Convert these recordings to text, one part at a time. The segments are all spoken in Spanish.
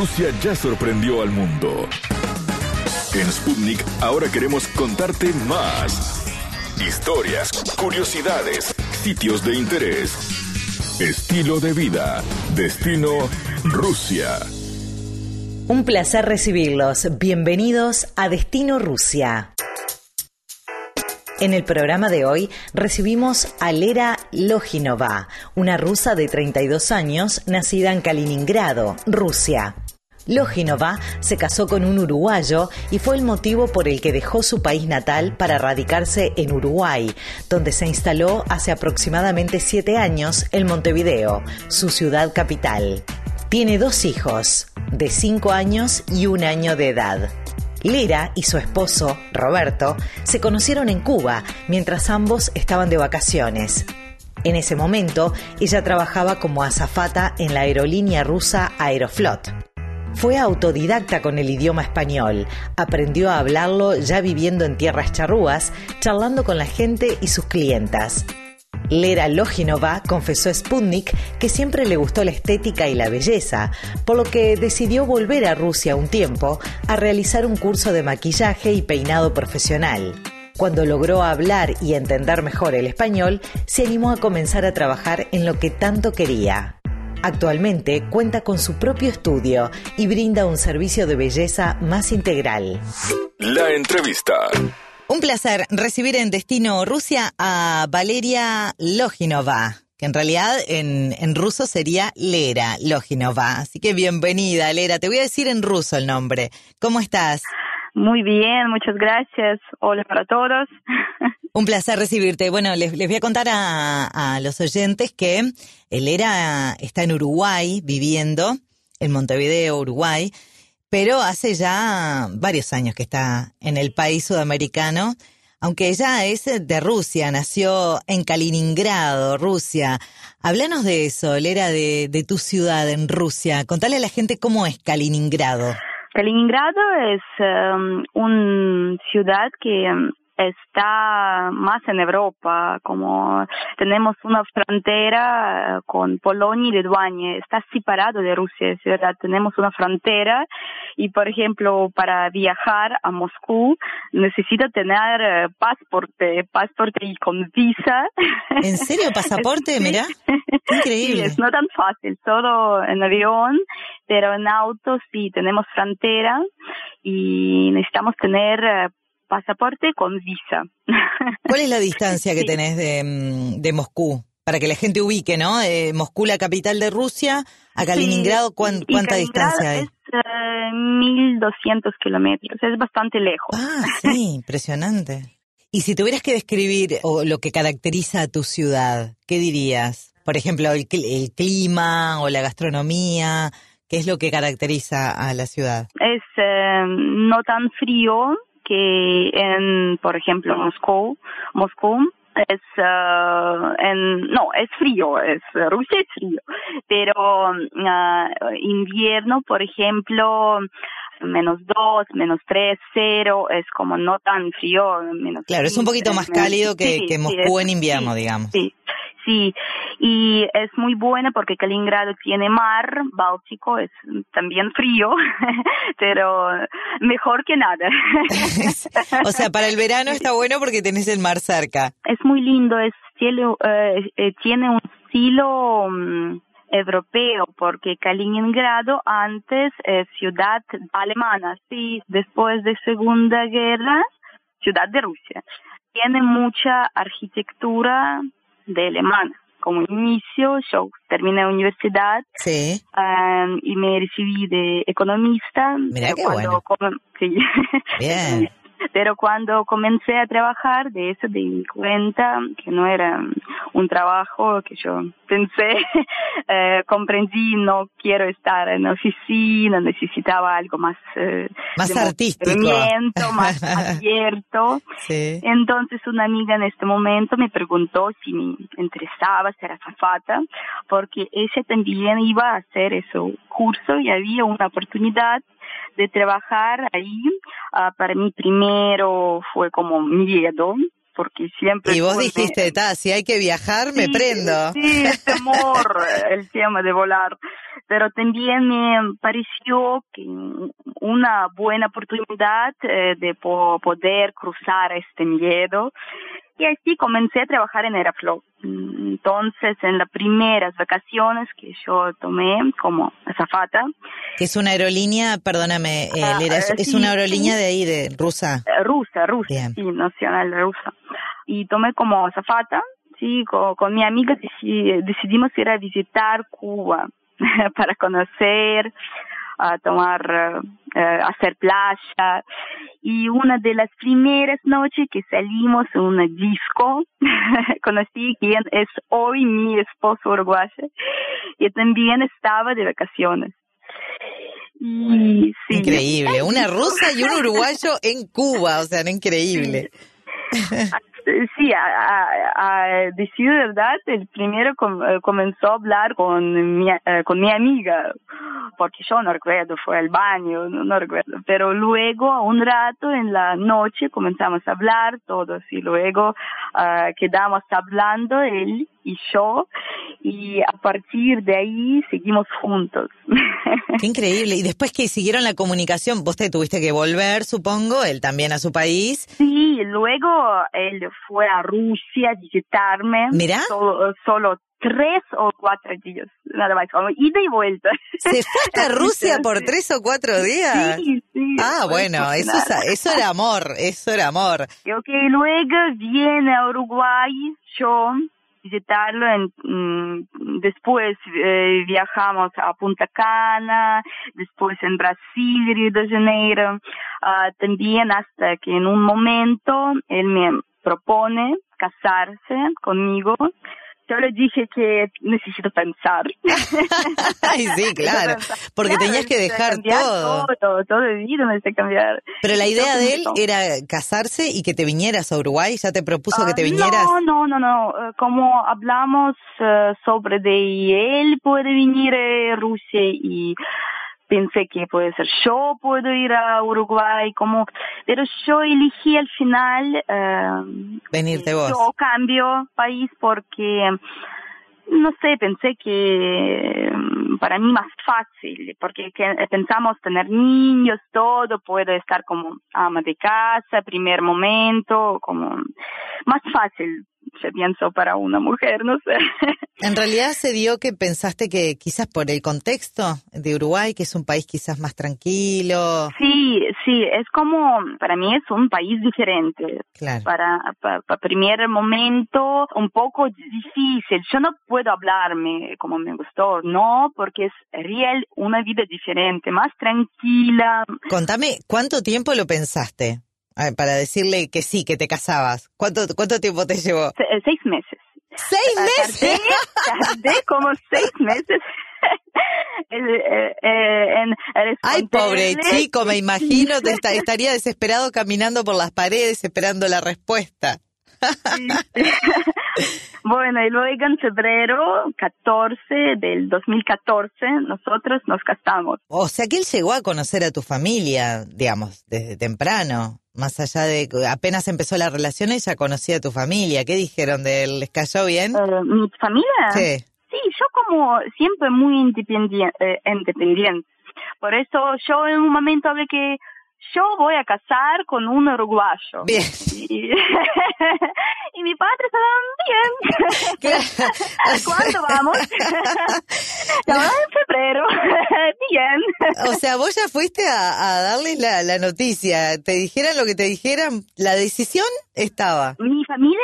Rusia ya sorprendió al mundo. En Sputnik ahora queremos contarte más. Historias, curiosidades, sitios de interés, estilo de vida, destino Rusia. Un placer recibirlos. Bienvenidos a Destino Rusia. En el programa de hoy recibimos a Lera Loginova, una rusa de 32 años nacida en Kaliningrado, Rusia. Loginova se casó con un uruguayo y fue el motivo por el que dejó su país natal para radicarse en Uruguay, donde se instaló hace aproximadamente siete años en Montevideo, su ciudad capital. Tiene dos hijos, de cinco años y un año de edad. Lera y su esposo, Roberto, se conocieron en Cuba mientras ambos estaban de vacaciones. En ese momento, ella trabajaba como azafata en la aerolínea rusa Aeroflot. Fue autodidacta con el idioma español, aprendió a hablarlo ya viviendo en tierras charrúas, charlando con la gente y sus clientas. Lera Loginova confesó a Sputnik que siempre le gustó la estética y la belleza, por lo que decidió volver a Rusia un tiempo a realizar un curso de maquillaje y peinado profesional. Cuando logró hablar y entender mejor el español, se animó a comenzar a trabajar en lo que tanto quería. Actualmente cuenta con su propio estudio y brinda un servicio de belleza más integral. La entrevista. Un placer recibir en Destino Rusia a Valeria Loginova, que en realidad en, en, ruso sería Lera Loginova. Así que bienvenida, Lera. Te voy a decir en ruso el nombre. ¿Cómo estás? Muy bien, muchas gracias. Hola para todos. Un placer recibirte. Bueno, les, les voy a contar a, a los oyentes que Lera está en Uruguay viviendo, en Montevideo, Uruguay pero hace ya varios años que está en el país sudamericano, aunque ella es de Rusia, nació en Kaliningrado, Rusia. Háblanos de eso, Lera, de, de tu ciudad en Rusia. Contale a la gente cómo es Kaliningrado. Kaliningrado es um, una ciudad que um, está más en Europa, como tenemos una frontera eh, con Polonia y Lituania, está separado de Rusia, es verdad, tenemos una frontera y por ejemplo para viajar a Moscú necesita tener eh, pasaporte, pasaporte y con visa. ¿En serio pasaporte? Mira, increíble. es no tan fácil, solo en avión, pero en auto sí tenemos frontera y necesitamos tener eh, pasaporte con visa. ¿Cuál es la distancia que tenés de, mm, de, Moscú? Para que la gente ubique, ¿no? De Moscú, la capital de Rusia, a Kaliningrado, ¿cuánta distancia hay? Es 1200 eh, kilómetros, es bastante lejos. Ah, sí, impresionante. Y si tuvieras que describir o lo que caracteriza a tu ciudad, ¿qué dirías? Por ejemplo, el, el clima o la gastronomía, ¿qué es lo que caracteriza a la ciudad? Es eh, no tan frío, que en, por ejemplo, Moscú, Moscú es uh, en, no es frío es Rusia es frío pero uh, invierno por ejemplo menos dos menos tres cero es como no tan frío menos claro es un poquito más cálido que, que Moscú en invierno digamos. sí Sí, y es muy buena porque Kaliningrado tiene mar, Báltico es también frío, pero mejor que nada. o sea, para el verano está bueno porque tenés el mar cerca. Es muy lindo, es cielo, eh, eh, tiene un estilo um, europeo porque Kaliningrado antes es ciudad alemana, sí, después de Segunda Guerra, ciudad de Rusia. Tiene mucha arquitectura de alemán. Como inicio, yo terminé universidad sí. um, y me recibí de economista. Mira qué bueno. sí. Bien. Pero cuando comencé a trabajar, de eso di cuenta que no era un trabajo que yo pensé, eh, comprendí, no quiero estar en oficina, necesitaba algo más, eh, más artístico, más abierto. Sí. Entonces una amiga en este momento me preguntó si me interesaba ser azafata, porque ella también iba a hacer ese curso y había una oportunidad de trabajar ahí. Uh, para mí primero fue como miedo, porque siempre... Y vos dijiste, ta, si hay que viajar, me prendo. Sí, el temor, el tema de volar. Pero también me pareció que una buena oportunidad eh, de poder cruzar este miedo y así comencé a trabajar en Aeroflot. Entonces, en las primeras vacaciones que yo tomé como azafata. Que es una aerolínea, perdóname, eh, ah, es, una aerolínea de ahí, de rusa. Eh, rusa, rusa, sí, nacional rusa. Y tomé como azafata, sí, con, mi amiga decidimos ir a visitar Cuba para conocer, a tomar, uh, hacer playa. Y una de las primeras noches que salimos en una disco, conocí quien es hoy mi esposo uruguayo, y también estaba de vacaciones. Y, sí. Increíble, una rusa y un uruguayo en Cuba, o sea, increíble. Sí, a, a, decir verdad, el primero eh, comenzó a hablar con mi, eh, con mi amiga, porque yo no recuerdo, fue al baño, no, recuerdo, pero luego a un rato en la noche comenzamos a hablar todos y luego uh, quedamos hablando él y yo y a partir de ahí seguimos juntos. Qué increíble. Y después que siguieron la comunicación, vos te tuviste que volver, supongo, él también a su país. Sí, luego él fue a Rusia a visitarme. Mira. Solo, tres o cuatro días, nada más, como ida y vuelta. ¿Se fue a Rusia por tres o cuatro días? Sí, sí. Ah, bueno, eso, eso era amor, eso era amor. Ok, luego viene a Uruguay, yo visitarlo. En, mm, después eh, viajamos a Punta Cana, después en Brasil, Río de Janeiro, uh, también hasta que en un momento él me propone casarse conmigo yo le dije que necesito pensar. Ay, sí, claro, porque tenías que dejar todo. todo. Todo, de vida necesité cambiar. Pero la idea de él era casarse y que te vinieras a Uruguay, ya te propuso que te ah, vinieras. No, no, no, no, eh, como hablamos uh, sobre de él puede venir a Rusia y pensé que puede ser yo puedo ir a Uruguay como pero yo elegí al final eh, venirte vos. yo cambio país porque no sé pensé que mm, para mí más fácil porque pensamos tener niños todo puedo estar como ama de casa primer momento como más fácil se pienso para una mujer, no sé. En realidad se dio que pensaste que quizás por el contexto de Uruguay, que es un país quizás más tranquilo. Sí, sí, es como, para mí es un país diferente. Claro. Para, para, primer momento, un poco difícil. Yo no puedo hablarme como me gustó, no, porque es real una vida diferente, más tranquila. Contame, ¿cuánto tiempo lo pensaste? Para decirle que sí, que te casabas. ¿Cuánto, cuánto tiempo te llevó? Eh, seis meses. ¿Seis meses? Tardé, como seis meses. Eh, eh, Ay, pobre chico, me imagino, te estaría desesperado caminando por las paredes esperando la respuesta. bueno, y luego en febrero 14 del 2014 nosotros nos casamos. O sea que él llegó a conocer a tu familia, digamos, desde temprano. Más allá de apenas empezó la relación, ella conocía a tu familia. ¿Qué dijeron de él? ¿Les cayó bien? Eh, ¿Mi familia? Sí. Sí, yo como siempre muy independiente, eh, independiente. Por eso yo en un momento hablé que yo voy a casar con un uruguayo. Bien. Y, mi padre estaba bien. ¿Cuándo vamos? en febrero. Bien. O sea, vos ya fuiste a, a darles la, la, noticia. Te dijeran lo que te dijeran, la decisión estaba. Mi familia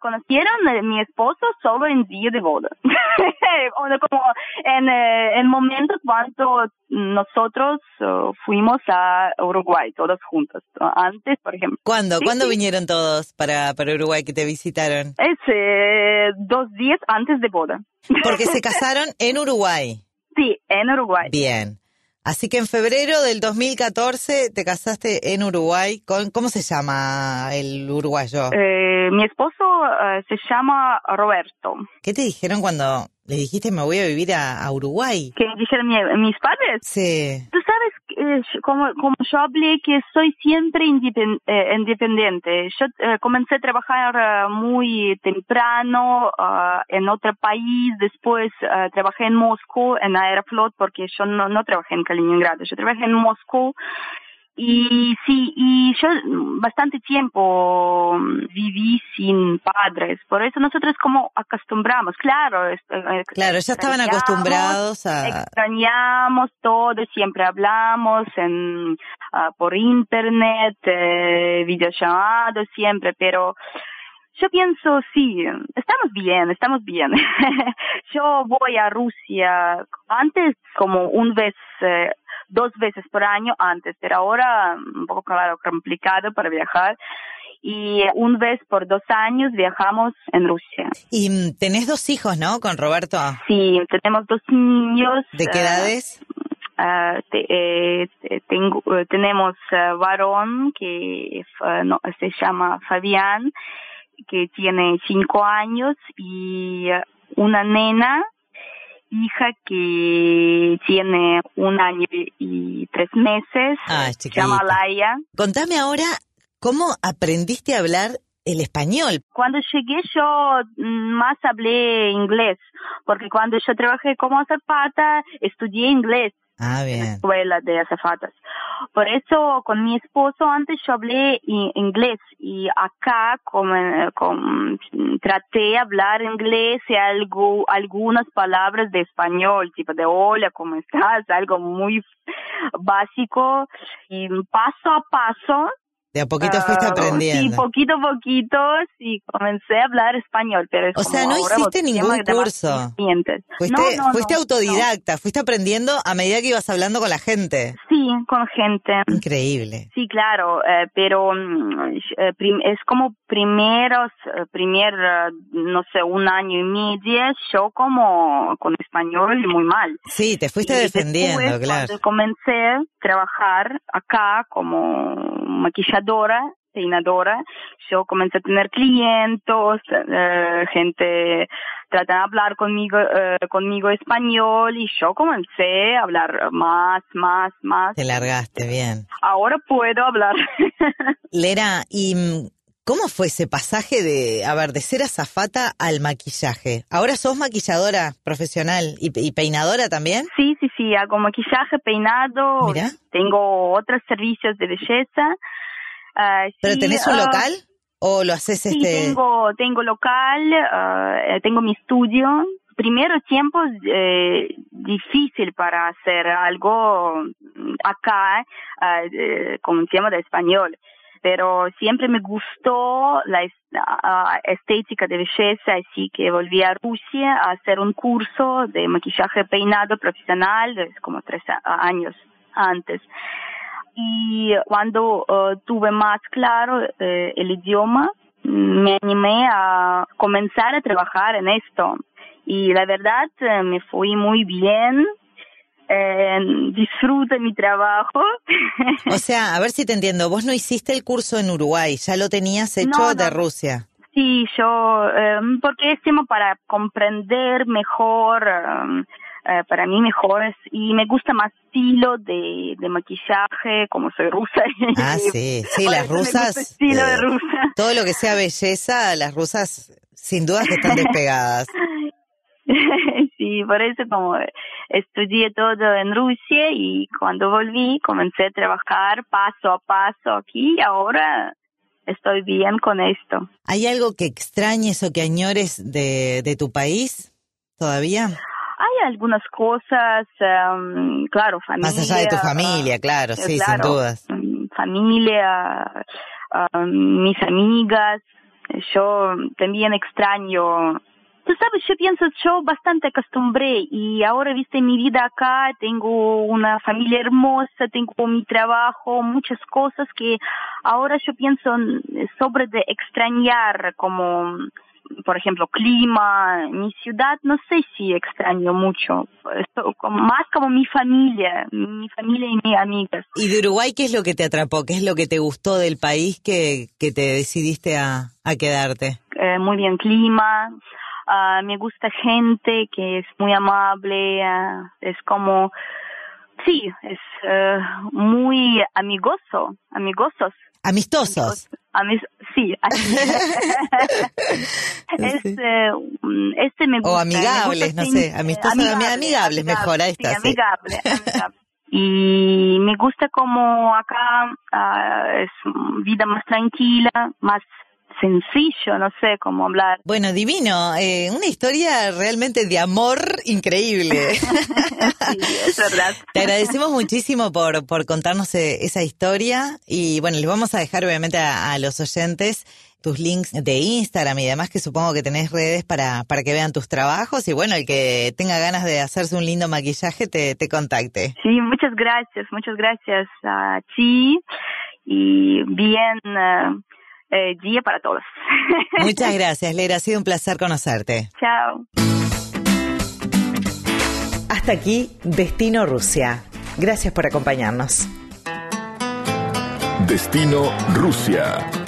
conocieron a mi esposo solo en día de boda. como en, eh, en momentos cuando nosotros uh, fuimos a Uruguay todos juntos. Antes, por ejemplo. ¿Cuándo? ¿Cuándo vinieron todos para, para Uruguay que te visitaron? Ese, dos días antes de boda. Porque se casaron en Uruguay. Sí, en Uruguay. Bien. Así que en febrero del 2014 te casaste en Uruguay con, ¿cómo se llama el uruguayo? Eh, mi esposo eh, se llama Roberto. ¿Qué te dijeron cuando le dijiste me voy a vivir a, Uruguay? ¿Qué dijeron mis padres? Sí. Tú sabes, eh, como, como yo hablé que soy siempre eh, independiente. Yo eh, comencé a trabajar muy temprano en otro país, después trabajé en Moscú, en Aeroflot, porque yo no, no trabajé en Kaliningrado, yo trabajé en Moscú y sí, y yo bastante tiempo viví sin padres, por eso nosotros como acostumbramos, claro. Eh, claro, ya estaban acostumbrados a... Extrañamos todo, siempre hablamos en, ah, por internet, eh, videollamados siempre, pero yo pienso, sí, estamos bien, estamos bien. yo voy a Rusia antes como un vez eh, dos veces por año antes, pero ahora un poco claro, complicado para viajar y una vez por dos años viajamos en Rusia. Y tenés dos hijos, ¿no? Con Roberto. Sí, tenemos dos niños. ¿De qué edades? Uh, eh, tengo, tenemos uh, varón que no, se llama Fabián, que tiene cinco años, y una nena hija que tiene un año y tres meses. Ah, se llama Laia. Contame ahora, ¿cómo aprendiste a hablar el español? Cuando llegué yo mm, más hablé inglés, porque cuando yo trabajé como azafata, estudié inglés. Ah, bien. En la escuela de azafatas. Por eso con mi esposo antes yo hablé inglés y acá como, traté de hablar inglés y algo, algunas palabras de español, tipo de hola, ¿cómo estás? Algo muy básico y paso a paso de a poquito fuiste ah, aprendiendo. Sí, poquito a poquito, sí, comencé a hablar español, pero es O sea, no hiciste ningún curso. Fuiste, fuiste autodidacta, fuiste aprendiendo a medida que ibas hablando con la gente. Sí, con gente. Increíble. Sí, claro, eh, pero mm, eh, es como primeros, eh, primer, no sé, un año y medio, yo como con español muy mal. Sí, te fuiste defendiendo, claro. Cuando comencé a trabajar acá como maquilladora, peinadora, yo comencé a tener clientes, eh, gente trata de hablar conmigo, eh, conmigo español y yo comencé a hablar más, más, más. Te largaste bien. Ahora puedo hablar. Lera, ¿y mm, cómo fue ese pasaje de, a ver, de ser azafata al maquillaje? ¿Ahora sos maquilladora profesional y, y peinadora también? Sí, sí, sí, hago maquillaje, peinado, Mira. tengo otros servicios de belleza. Ah, ¿Pero tenés un ah, local o lo haces sí, este...? tengo, tengo local, ah, eh, tengo mi estudio. Primero tiempo eh, difícil para hacer algo acá eh, con un tema de español pero siempre me gustó la estética de belleza, así que volví a Rusia a hacer un curso de maquillaje peinado profesional, como tres años antes y cuando eh, tuve más claro eh, el idioma, me animé a comenzar a trabajar en esto. Y la verdad eh, me fui muy bien, disfruto mi trabajo. O sea, a ver si te entiendo, vos no hiciste el curso en Uruguay, ya lo tenías hecho de Rusia. Sí, yo, porque es tema para comprender mejor eh, para mí mejores y me gusta más estilo de, de maquillaje, como soy rusa. Ah, sí, sí, las rusas. Estilo de eh, rusa. Todo lo que sea belleza, las rusas sin duda que están despegadas. sí, por eso como estudié todo en Rusia y cuando volví comencé a trabajar paso a paso aquí y ahora estoy bien con esto. ¿Hay algo que extrañes o que añores de, de tu país todavía? Algunas cosas, um, claro, familia. Más allá de tu familia, claro, sí, sin dudas. Mm, familia, um, mis amigas, yo también extraño Tú sabes, yo pienso, yo bastante acostumbré y ahora, viste, mi vida acá, tengo una familia hermosa, tengo mi trabajo, muchas cosas que ahora yo pienso sobre de extrañar como por ejemplo, clima, mi ciudad, no sé si extraño mucho. más como mi familia, mi familia y mis amigas. ¿Y de Uruguay qué es lo que te atrapó? ¿Qué es lo que te gustó del país que, que te decidiste a, a quedarte? Eh, muy bien clima, uh, me gusta gente que es muy amable, uh, es como sí, es eh, muy amigoso, amigosos. Amistosos. Amis sí, así. es, eh, este me gusta. O amigables, no sé, amistosos, amigable, amigables, mejor, ahí está. Sí, amigable, amigable. Y me gusta como acá uh, es vida más tranquila, más sencillo, no sé cómo hablar. Bueno, divino, eh, una historia realmente de amor increíble. sí, es verdad. Te agradecemos muchísimo por, por contarnos eh, esa historia y bueno, les vamos a dejar obviamente a, los oyentes tus links de Instagram y demás que supongo que tenés redes para, para que vean tus trabajos y bueno, el que tenga ganas de hacerse un lindo maquillaje te, te contacte. Sí, muchas gracias, muchas gracias a ti y bien... Uh, eh, día para todos. Muchas gracias, Lera. Ha sido un placer conocerte. Chao. Hasta aquí, Destino Rusia. Gracias por acompañarnos. Destino Rusia.